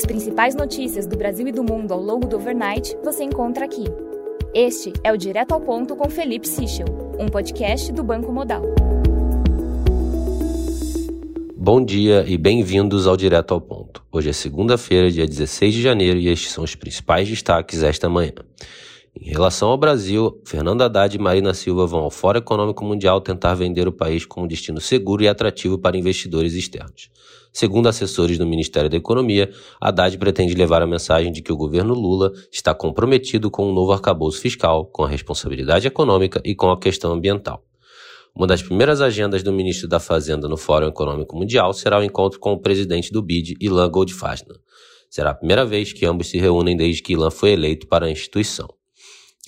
As principais notícias do Brasil e do mundo ao longo do overnight você encontra aqui. Este é o Direto ao Ponto com Felipe Sichel, um podcast do Banco Modal. Bom dia e bem-vindos ao Direto ao Ponto. Hoje é segunda-feira, dia 16 de janeiro, e estes são os principais destaques esta manhã. Em relação ao Brasil, Fernando Haddad e Marina Silva vão ao Fórum Econômico Mundial tentar vender o país como destino seguro e atrativo para investidores externos. Segundo assessores do Ministério da Economia, Haddad pretende levar a mensagem de que o governo Lula está comprometido com um novo arcabouço fiscal, com a responsabilidade econômica e com a questão ambiental. Uma das primeiras agendas do ministro da Fazenda no Fórum Econômico Mundial será o encontro com o presidente do BID, Ilan Goldfasna. Será a primeira vez que ambos se reúnem desde que Ilan foi eleito para a instituição.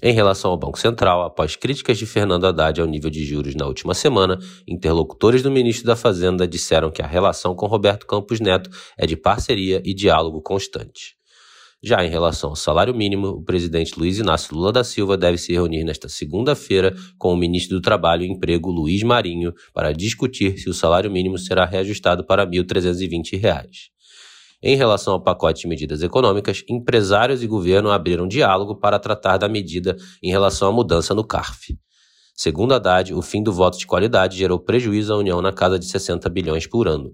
Em relação ao Banco Central, após críticas de Fernando Haddad ao nível de juros na última semana, interlocutores do ministro da Fazenda disseram que a relação com Roberto Campos Neto é de parceria e diálogo constante. Já em relação ao salário mínimo, o presidente Luiz Inácio Lula da Silva deve se reunir nesta segunda-feira com o ministro do Trabalho e Emprego Luiz Marinho para discutir se o salário mínimo será reajustado para R$ 1.320. Em relação ao pacote de medidas econômicas, empresários e governo abriram diálogo para tratar da medida em relação à mudança no CARF. Segundo Haddad, o fim do voto de qualidade gerou prejuízo à União na casa de 60 bilhões por ano.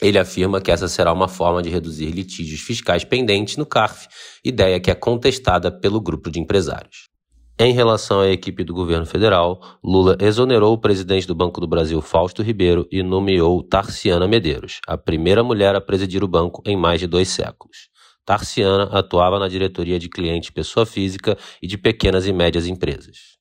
Ele afirma que essa será uma forma de reduzir litígios fiscais pendentes no CARF, ideia que é contestada pelo grupo de empresários. Em relação à equipe do governo federal, Lula exonerou o presidente do Banco do Brasil, Fausto Ribeiro, e nomeou Tarciana Medeiros, a primeira mulher a presidir o banco em mais de dois séculos. Tarciana atuava na diretoria de cliente pessoa física e de pequenas e médias empresas.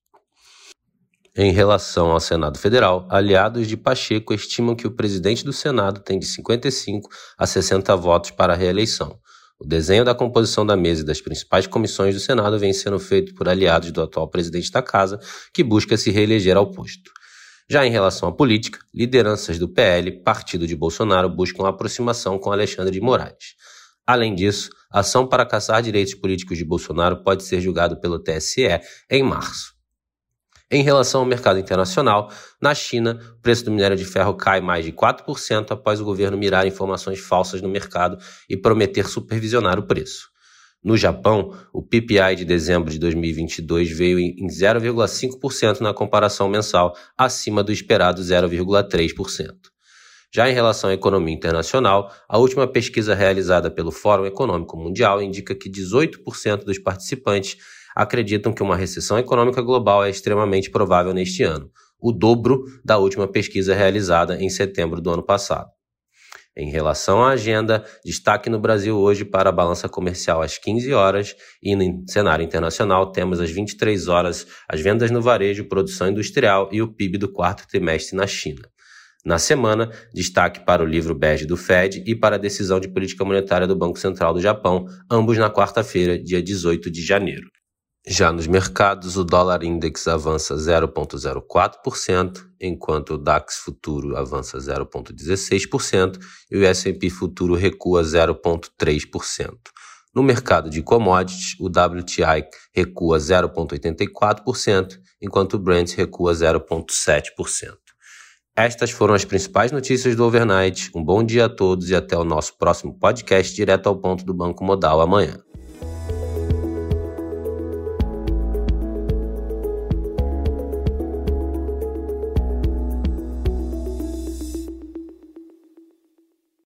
Em relação ao Senado Federal, aliados de Pacheco estimam que o presidente do Senado tem de 55 a 60 votos para a reeleição. O desenho da composição da mesa e das principais comissões do Senado vem sendo feito por aliados do atual presidente da Casa, que busca se reeleger ao posto. Já em relação à política, lideranças do PL, partido de Bolsonaro, buscam aproximação com Alexandre de Moraes. Além disso, a ação para caçar direitos políticos de Bolsonaro pode ser julgado pelo TSE em março. Em relação ao mercado internacional, na China, o preço do minério de ferro cai mais de 4% após o governo mirar informações falsas no mercado e prometer supervisionar o preço. No Japão, o PPI de dezembro de 2022 veio em 0,5% na comparação mensal, acima do esperado 0,3%. Já em relação à economia internacional, a última pesquisa realizada pelo Fórum Econômico Mundial indica que 18% dos participantes acreditam que uma recessão econômica global é extremamente provável neste ano, o dobro da última pesquisa realizada em setembro do ano passado. Em relação à agenda, destaque no Brasil hoje para a balança comercial às 15 horas e no cenário internacional temos às 23 horas as vendas no varejo, produção industrial e o PIB do quarto trimestre na China. Na semana, destaque para o livro bege do Fed e para a decisão de política monetária do Banco Central do Japão, ambos na quarta-feira, dia 18 de janeiro. Já nos mercados, o dólar index avança 0,04%, enquanto o DAX futuro avança 0,16% e o S&P futuro recua 0,3%. No mercado de commodities, o WTI recua 0,84%, enquanto o Brent recua 0,7%. Estas foram as principais notícias do overnight. Um bom dia a todos e até o nosso próximo podcast direto ao ponto do Banco Modal amanhã.